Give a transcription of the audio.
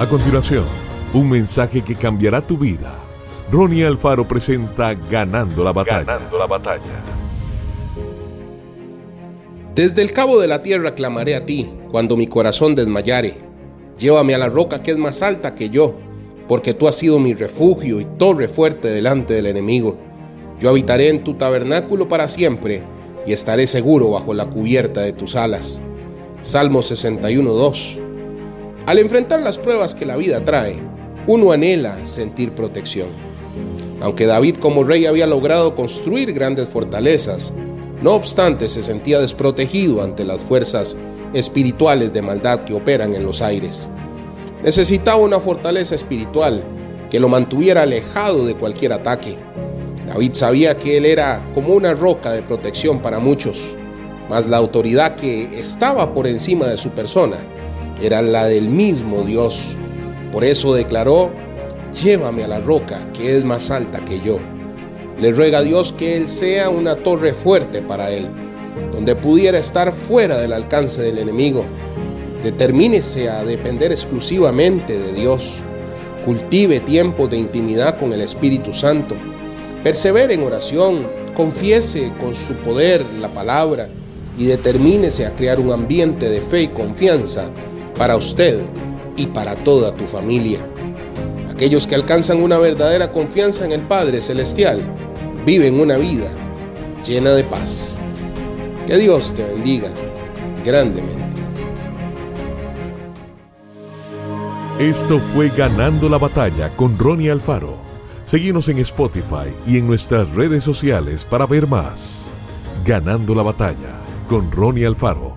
A continuación, un mensaje que cambiará tu vida. Ronnie Alfaro presenta Ganando la batalla. Ganando la batalla. Desde el cabo de la tierra clamaré a ti cuando mi corazón desmayare. Llévame a la roca que es más alta que yo, porque tú has sido mi refugio y torre fuerte delante del enemigo. Yo habitaré en tu tabernáculo para siempre y estaré seguro bajo la cubierta de tus alas. Salmo 61.2 Al enfrentar las pruebas que la vida trae, uno anhela sentir protección. Aunque David como rey había logrado construir grandes fortalezas, no obstante se sentía desprotegido ante las fuerzas espirituales de maldad que operan en los aires. Necesitaba una fortaleza espiritual que lo mantuviera alejado de cualquier ataque. David sabía que él era como una roca de protección para muchos, mas la autoridad que estaba por encima de su persona era la del mismo Dios. Por eso declaró, llévame a la roca que es más alta que yo. Le ruega a Dios que Él sea una torre fuerte para Él, donde pudiera estar fuera del alcance del enemigo. Determínese a depender exclusivamente de Dios. Cultive tiempos de intimidad con el Espíritu Santo. Persevere en oración. Confiese con su poder la palabra y determínese a crear un ambiente de fe y confianza para usted y para toda tu familia. Aquellos que alcanzan una verdadera confianza en el Padre Celestial viven una vida llena de paz. Que Dios te bendiga grandemente. Esto fue Ganando la batalla con Ronnie Alfaro. Seguimos en Spotify y en nuestras redes sociales para ver más. Ganando la batalla con Ronnie Alfaro.